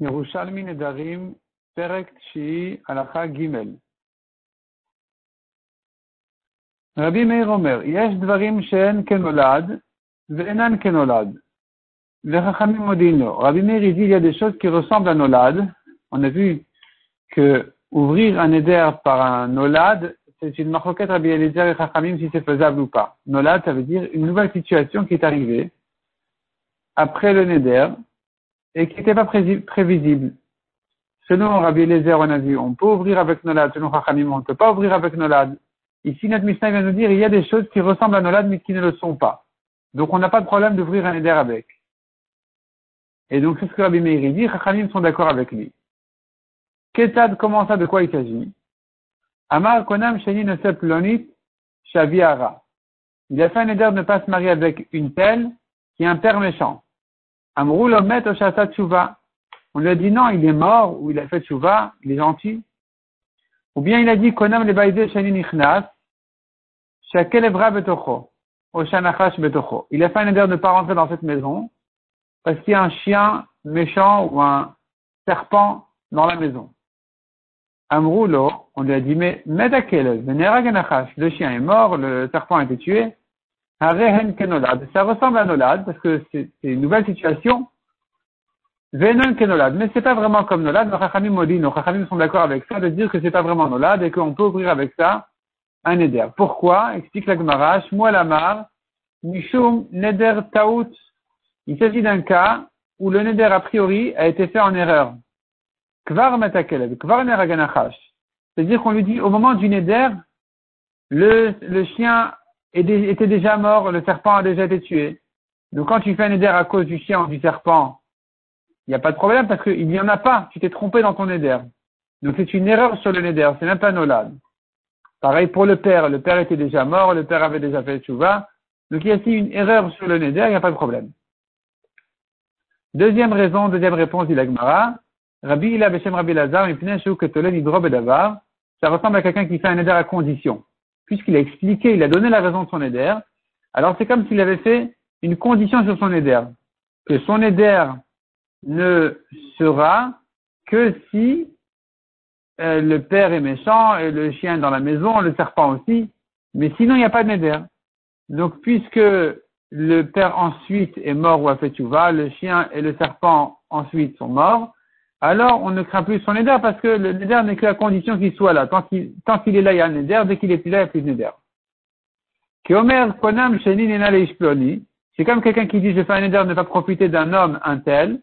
Yerushalmi Nedarim, Perek Tshi, Alacha Gimel. Rabbi Meir dit, il y a des choses qui ressemblent à Nolad. On a vu que ouvrir un éder par un Nolad, c'est une marroquette Rabbi Eliezer et Chachamim si c'est faisable ou pas. Nolad, ça veut dire une nouvelle situation qui est arrivée après le Neder, et qui n'était pas prévisible. Selon Rabbi Eliezer, on a vu, on peut ouvrir avec Nolad, selon Chachamim, on ne peut pas ouvrir avec Nolad. Ici, notre Mishnah vient nous dire, il y a des choses qui ressemblent à Nolad, mais qui ne le sont pas. Donc, on n'a pas de problème d'ouvrir un éder avec. Et donc, c'est ce que Rabbi Meir dit, Chachamim sont d'accord avec lui. Ketad, comment ça, de quoi il s'agit? Amar Konam Nosep Shaviara. Il a fait un éder de ne pas se marier avec une telle qui est un père méchant. On lui a dit non, il est mort, ou il a fait tchouva, il est gentil. Ou bien il a dit konam le shani nichnas, betocho, betocho. Il a fait un éder de ne pas rentrer dans cette maison, parce qu'il y a un chien méchant ou un serpent dans la maison. Amroulo, on lui a dit, mais le chien est mort, le serpent a été tué, ça ressemble à Nolad, parce que c'est une nouvelle situation. Venon Kenolad. Mais c'est pas vraiment comme Nolad. Nos Chachamim Modin, nos Chachamim sont d'accord avec ça, de dire que c'est pas vraiment Nolad et qu'on peut ouvrir avec ça un Neder. Pourquoi? Explique la Gemara, Shmuel Amar, Mishum Neder Taout. Il s'agit d'un cas où le Neder a priori a été fait en erreur. Kvar Metakelev, Kvar Neraganachash. C'est-à-dire qu'on lui dit, au moment du Neder, le, le chien était déjà mort, le serpent a déjà été tué. Donc quand tu fais un éder à cause du chien du serpent, il n'y a pas de problème parce qu'il n'y en a pas, tu t'es trompé dans ton éder. Donc c'est une erreur sur le néder, c'est même pas. Pareil pour le père, le père était déjà mort, le père avait déjà fait chouva. Donc il y a ici une erreur sur le néder, il n'y a pas de problème. Deuxième raison, deuxième réponse dit l'Agmara. Rabbi Ila Beshem Rabbi Lazar, ça ressemble à quelqu'un qui fait un éder à condition puisqu'il a expliqué, il a donné la raison de son éder, alors c'est comme s'il avait fait une condition sur son éder, que son éder ne sera que si euh, le père est méchant et le chien dans la maison, le serpent aussi, mais sinon il n'y a pas de néder. Donc puisque le père ensuite est mort ou a fait va, le chien et le serpent ensuite sont morts, alors on ne craint plus son neder parce que le neder n'est que la condition qu'il soit là. Tant qu'il, est là, il y a un neder. Dès qu'il est plus là, il n'y a plus de neder. C'est comme quelqu'un qui dit, je fais un neder de ne pas profiter d'un homme, un tel,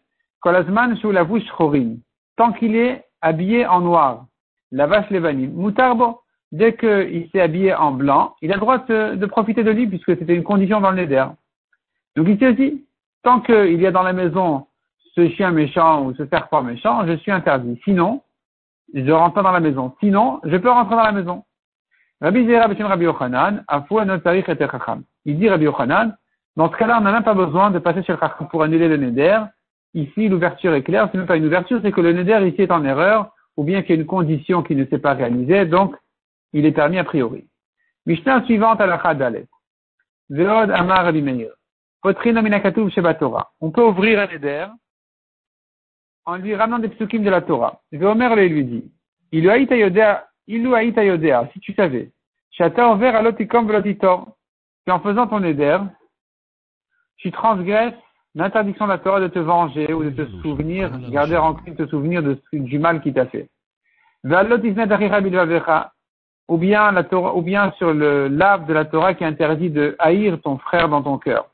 tant qu'il est habillé en noir. La vache levanim. Moutarbo, dès qu'il s'est habillé en blanc, il a le droit de, profiter de lui puisque c'était une condition dans le neder. Donc ici aussi, tant qu'il y a dans la maison ce chien méchant ou ce serpent méchant, je suis interdit. Sinon, je rentre pas dans la maison. Sinon, je peux rentrer dans la maison. Rabbi Zera Rabbi Yochanan, Il dit Rabbi Yochanan, dans ce cas-là, on n'a même pas besoin de passer chez le Chacham pour annuler le Neder. Ici, l'ouverture est claire. C'est même pas une ouverture, c'est que le Neder ici est en erreur, ou bien qu'il y a une condition qui ne s'est pas réalisée, donc il est permis a priori. Mishnah suivante à la Chadalet. Veod Amar Rabbi Meir. On peut ouvrir un Neder en lui ramenant des psukim de la Torah. Omer lui dit, il a yodea, si tu savais, chata ouvert à l'otikom velotitor, en faisant ton éder, tu transgresses l'interdiction de la Torah de te venger ou de te souvenir, garder rancune, te souvenir de, du mal qu'il t'a fait. Ou bien la Torah, ou bien sur le lave de la Torah qui interdit de haïr ton frère dans ton cœur.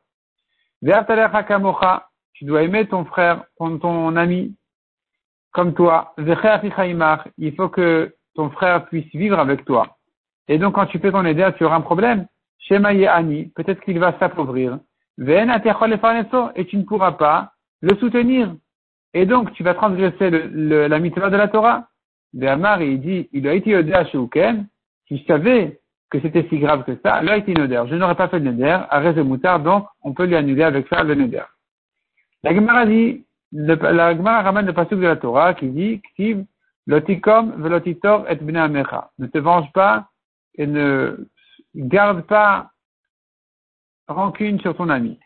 Tu dois aimer ton frère, ton, ton ami, comme toi, il faut que ton frère puisse vivre avec toi. Et donc, quand tu fais ton aider, tu auras un problème. Ani, peut-être qu'il va s'appauvrir. Et tu ne pourras pas le soutenir. Et donc, tu vas transgresser la mitzvah de la Torah. Béamar, il dit, il a été à Shouken. Si je savais que c'était si grave que ça, il été Je n'aurais pas fait le neder, à de moutard, donc on peut lui annuler avec ça le neder. La Gemara dit, la Gemara ramène le passage de la Torah qui dit Ktiv, lotikom velotitor et bnei amecha. Ne te venge pas et ne garde pas rancune sur ton ami.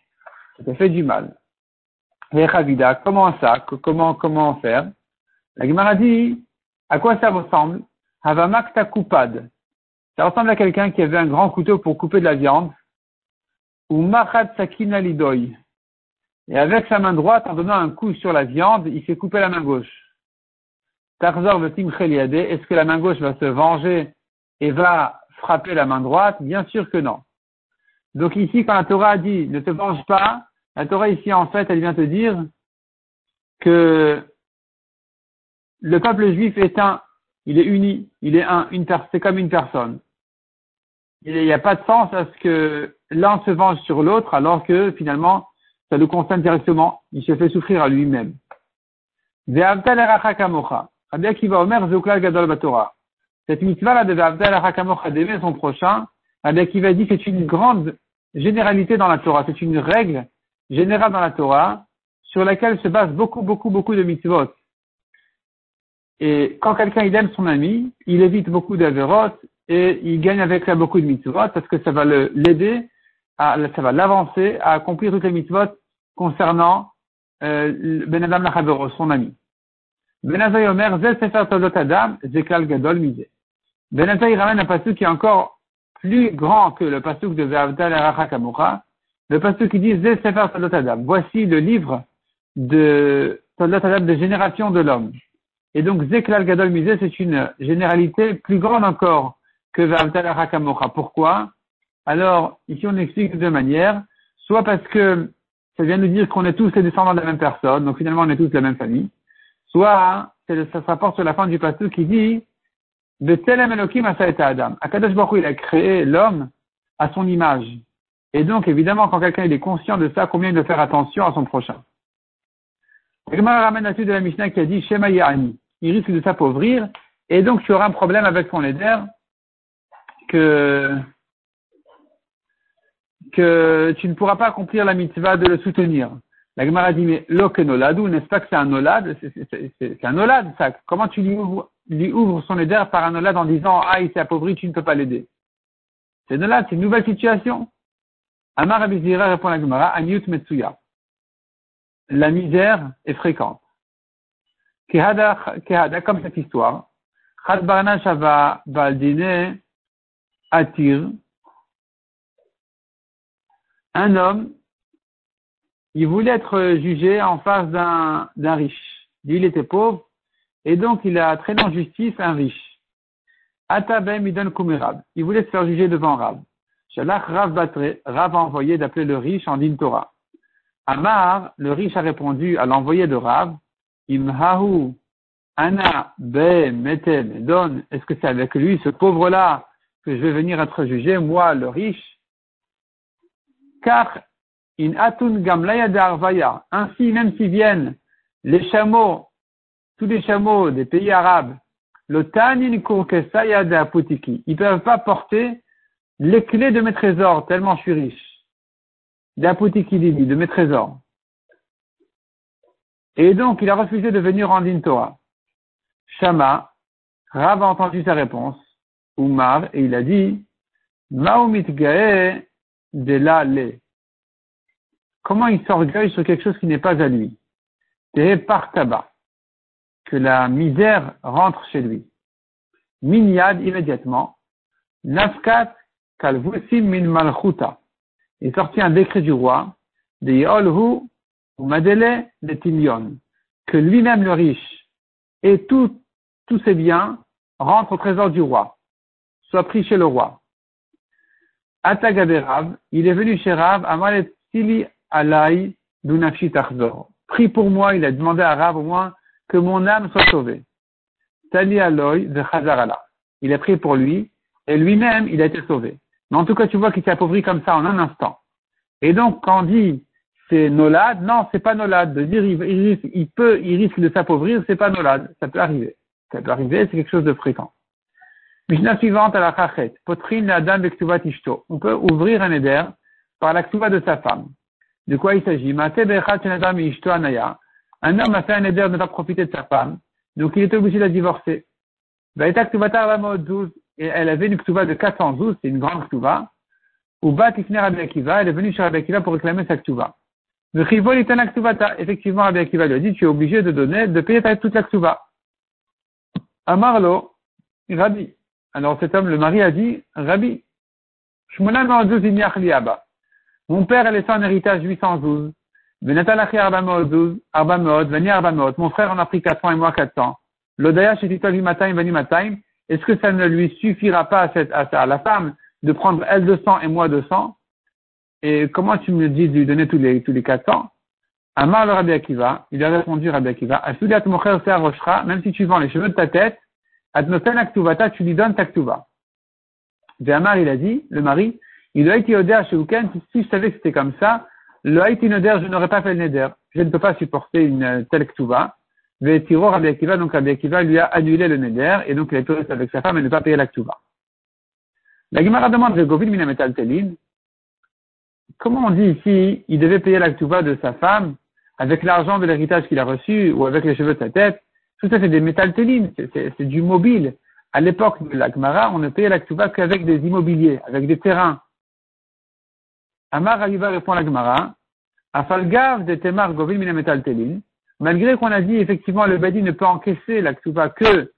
Ça te fait du mal. comment ça? Comment comment faire? La Gemara dit à quoi ça ressemble? Havamakta kupad. Ça ressemble à quelqu'un qui avait un grand couteau pour couper de la viande. Ou machat sakina lidoy. Et avec sa main droite, en donnant un coup sur la viande, il s'est coupé la main gauche. Tarzor Est-ce que la main gauche va se venger et va frapper la main droite? Bien sûr que non. Donc ici, quand la Torah a dit ne te venge pas, la Torah ici, en fait, elle vient te dire que le peuple juif est un, il est uni, il est un, une c'est comme une personne. Il n'y a pas de sens à ce que l'un se venge sur l'autre alors que finalement, ça le concerne directement. Il se fait souffrir à lui-même. Cette mitzvah-là de Ve'avdal d'aimer son prochain, Rabbi Akiva dit c'est une grande généralité dans la Torah, c'est une règle générale dans la Torah sur laquelle se base beaucoup, beaucoup, beaucoup de mitzvot. Et quand quelqu'un il aime son ami, il évite beaucoup d'avérotes et il gagne avec ça beaucoup de mitzvot parce que ça va l'aider, va l'avancer à accomplir toutes les mitzvot concernant euh, Ben Adam son ami. Ben Azay Omer, Zel Sefer Adam, Zeklal Gadol Mizé. Ben Azay ramène un passage qui est encore plus grand que le passage de Ve'avdal Kamucha, le passage qui dit Zel Sefer Adam. Voici le livre de Todot Adam de génération de l'homme. Et donc, Zeklal Gadol Mizé, c'est une généralité plus grande encore que Ve'avdal Kamucha. Pourquoi? Alors, ici, on explique de deux manières. Soit parce que ça vient nous dire qu'on est tous les descendants de la même personne, donc finalement on est tous de la même famille. Soit, ça se rapporte sur la fin du passage qui dit, de Telem Elohim Adam. Akadosh Baruch il a créé l'homme à son image. Et donc, évidemment, quand quelqu'un est conscient de ça, combien il doit faire attention à son prochain. Gemara ramène la suite de la Mishnah qui a dit Shema. Il risque de s'appauvrir, et donc tu auras un problème avec ton éder que que tu ne pourras pas accomplir la mitzvah de le soutenir. La Gemara dit, mais loke noladou, n'est-ce pas que c'est un nolad? C'est un nolad, ça. Comment tu lui ouvres, son éder par un nolad en disant, ah, il s'est appauvri, tu ne peux pas l'aider? C'est nolad, c'est une nouvelle situation. Amar Abizira répond à la Gemara, Aniut Metsuya. La misère est fréquente. Kehada, kehada, comme cette histoire. Chad Barna Shava Baldine Atir, un homme, il voulait être jugé en face d'un, riche. Lui, il était pauvre, et donc il a traîné en justice un riche. Atabem Kumirab. Il voulait se faire juger devant Rab. Shalach Rav Rav a envoyé d'appeler le riche en din Torah. Amar, le riche a répondu à l'envoyé de Rav, Imhahu Ana Be Mete Medon. Est-ce que c'est avec lui, ce pauvre-là, que je vais venir être jugé, moi, le riche? Car in atun arvaya. Ainsi, même s'ils viennent les chameaux, tous les chameaux des pays arabes, le tanin apotiki, ils peuvent pas porter les clés de mes trésors, tellement je suis riche. De mes trésors. Et donc, il a refusé de venir en Torah. Shama, Rav a entendu sa réponse, Umar, et il a dit, Maumit gae de la Comment il s'orgueille sur quelque chose qui n'est pas à lui? Par tabac que la misère rentre chez lui. Minyad immédiatement. Nafkat kalvusim min malchuta. Il sortit un décret du roi de Yolhu ou Madele de Timion, que lui-même le riche et tous ses biens rentrent au trésor du roi, soit pris chez le roi. Atagabe il est venu chez Rav, Amalet Sili Alai Dunafshi. Prie pour moi, il a demandé à Rav au moins que mon âme soit sauvée. Tali Aloy de Chazarala. Il a prié pour lui, et lui-même, il a été sauvé. Mais en tout cas, tu vois qu'il s'est appauvri comme ça en un instant. Et donc, quand on dit c'est Nolad, non, c'est pas Nolad. De dire il, il, peut, il risque de s'appauvrir, c'est pas Nolad. Ça peut arriver. Ça peut arriver, c'est quelque chose de fréquent. Mishnah suivante à la Chachet. Potrine Adam Ishto. On peut ouvrir un éder par la de sa femme. De quoi il s'agit? Un homme a fait un éder de ne pas profiter de sa femme. Donc il était obligé de la divorcer. Et elle avait une ktuva de 412, c'est une grande ktuva. Ou bat Rabbi Akiva, elle est venue chez Rabbi Akiva pour réclamer sa ktuva. Effectivement, Rabbi Akiva lui a dit, tu es obligé de donner, de payer toute la ktuva. Amarlo, Rabbi. Alors cet homme, le mari, a dit, Rabbi, mon père a laissé un héritage 812. Mon frère en a pris 400 et moi 400. L'odaya Est-ce que ça ne lui suffira pas à, cette, la femme de prendre elle 200 et moi 200 Et comment tu me dis de lui donner tous les, tous les 400 Amar le Rabbi Akiva, il a répondu Rabbi Akiva, même si tu vends les cheveux de ta tête, Adnoten aktuvata, tu lui donnes ta ktuva. Amar, il a dit, le mari, il a été odeur chez Uken, si je savais que c'était comme ça, le haïti je n'aurais pas fait le neder. Je ne peux pas supporter une telle ktuva. Tiro Rabbi Akiva, donc Rabbi Akiva lui a annulé le neder, et donc il est touriste avec sa femme et ne pas payer la ktuva. La Gemara demande, Govil minametal telin, comment on dit ici, il devait payer la ktuva de sa femme avec l'argent de l'héritage qu'il a reçu ou avec les cheveux de sa tête tout ça, c'est des métaltélines, c'est du mobile. À l'époque de l'Akmara, on ne payait l'Aktuba qu'avec des immobiliers, avec des terrains. Amar Ayiva répond à l'Akmara, Afalgav de Temar Govin Mina Metaltelin, malgré qu'on a dit effectivement le Badi ne peut encaisser l'Aktuba que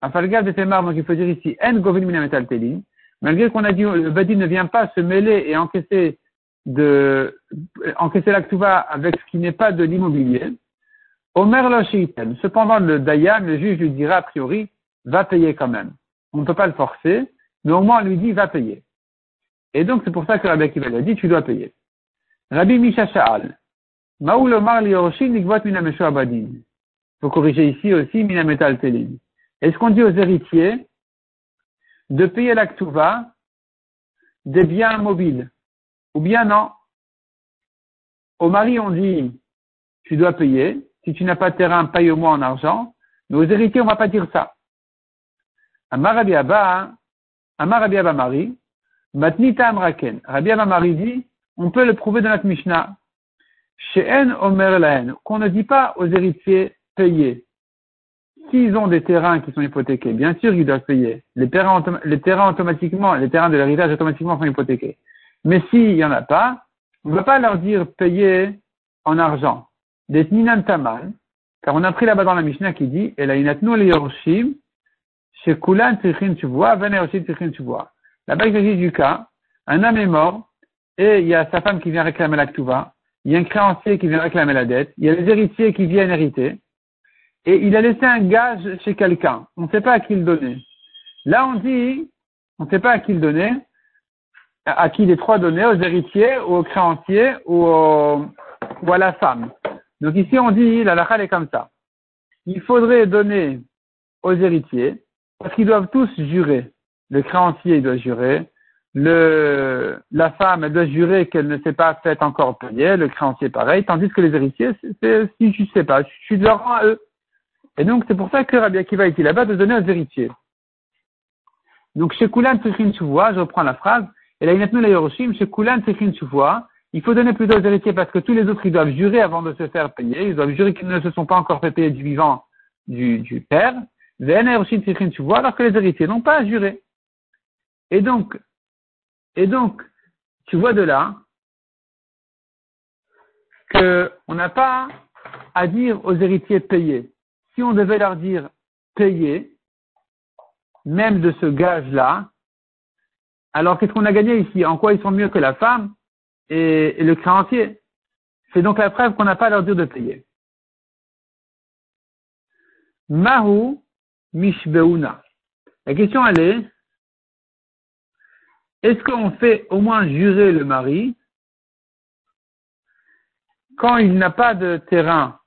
Afalgav de Temar, donc il faut dire ici En Govin Mina Metaltelin, malgré qu'on a dit le Badi ne vient pas se mêler et encaisser de encaisser l'Aktuba avec ce qui n'est pas de l'immobilier, Omer Loshiten. Cependant, le Dayan, le juge lui dira a priori, va payer quand même. On ne peut pas le forcer, mais au moins on lui dit va payer. Et donc c'est pour ça que Rabbi Akiva a dit tu dois payer. Rabbi Misha Sha'al. Maoul Omar Lioroshin Nikvot Minamesho Abadin. Faut corriger ici aussi Minametal Telin. Est-ce qu'on dit aux héritiers de payer l'actuva des biens mobiles? Ou bien non? Au mari on dit tu dois payer, si tu n'as pas de terrain, paye-moi en argent. Mais aux héritiers, on ne va pas dire ça. Amar Rabbi Abba, Amar Rabbi Abba Mari, Matnita Amraken. Rabbi Abba Mari dit, on peut le prouver dans notre Mishnah. She'en Omer Lahen, qu'on ne dit pas aux héritiers payer. S'ils ont des terrains qui sont hypothéqués, bien sûr ils doivent payer. Les terrains, les terrains automatiquement, les terrains de l'héritage automatiquement sont hypothéqués. Mais s'il n'y en a pas, on ne va pas leur dire payer en argent des Taman, car on a pris là-bas dans la Mishnah qui dit, et la inatnu le yorshim, chez Kulan Tichin Tuvua, Vener aussi Tichin Tuvua. Là-bas, il s'agit du cas, un homme est mort, et il y a sa femme qui vient réclamer la Ktuva, il y a un créancier qui vient réclamer la dette, il y a les héritiers qui viennent hériter, et il a laissé un gage chez quelqu'un. On ne sait pas à qui le donner. Là, on dit, on ne sait pas à qui le donner, à qui les trois donner, aux héritiers, aux créanciers, ou, ou à la femme. Donc ici, on dit, la lacha est comme ça. Il faudrait donner aux héritiers, parce qu'ils doivent tous jurer. Le créancier, il doit jurer. Le, la femme, elle doit jurer qu'elle ne s'est pas faite encore payer. Le créancier, pareil. Tandis que les héritiers, c'est, si je sais pas, je suis de leur rang à eux. Et donc, c'est pour ça que Rabbi Akiva est là-bas de donner aux héritiers. Donc, chez Kulan Tzichin je reprends la phrase, et là, il la Yoroshim, chez Kulan Tzichin il faut donner plutôt aux héritiers parce que tous les autres, ils doivent jurer avant de se faire payer. Ils doivent jurer qu'ils ne se sont pas encore fait payer du vivant du, du père. alors que les héritiers n'ont pas à jurer. Et donc, et donc, tu vois de là qu'on n'a pas à dire aux héritiers payer. Si on devait leur dire payer, même de ce gage-là, alors qu'est-ce qu'on a gagné ici? En quoi ils sont mieux que la femme? Et, le créancier. C'est donc la preuve qu'on n'a pas à leur dire de payer. Mahu mishbeuna. La question elle est, est-ce qu'on fait au moins jurer le mari quand il n'a pas de terrain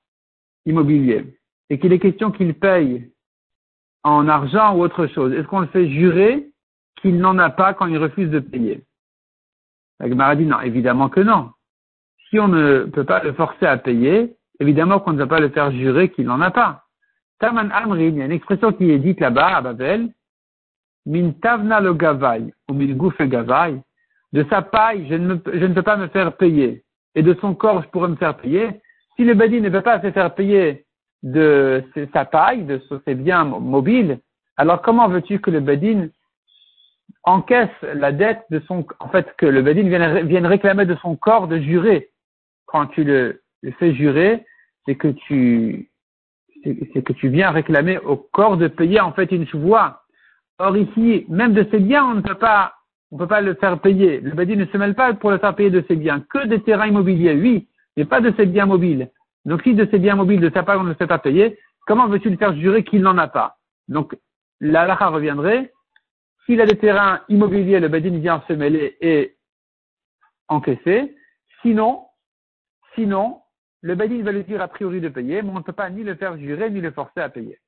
immobilier et qu'il est question qu'il paye en argent ou autre chose? Est-ce qu'on le fait jurer qu'il n'en a pas quand il refuse de payer? La non, évidemment que non. Si on ne peut pas le forcer à payer, évidemment qu'on ne va pas le faire jurer qu'il n'en a pas. Taman Amrin, il y a une expression qui est dite là-bas à Babel, min tavna le gavai, ou min gouf gavai, de sa paille, je ne, je ne peux pas me faire payer, et de son corps, je pourrais me faire payer. Si le Badi ne peut pas se faire payer de sa paille, de ses biens mobiles, alors comment veux-tu que le Badin encaisse la dette de son, en fait, que le Bedin vienne, réclamer de son corps de jurer quand tu le, fais jurer, c'est que tu, c'est que tu viens réclamer au corps de payer en fait une voix. Or ici, même de ses biens, on ne peut pas, on peut pas le faire payer. Le badi ne se mêle pas pour le faire payer de ses biens, que des terrains immobiliers, oui, mais pas de ses biens mobiles. Donc si de ses biens mobiles de sa part on ne le fait pas payer, comment veux-tu le faire jurer qu'il n'en a pas? Donc la lacha reviendrait, s'il a des terrains immobiliers, le badin vient se mêler et encaisser. Sinon, sinon, le badin va lui dire a priori de payer, mais on ne peut pas ni le faire jurer ni le forcer à payer.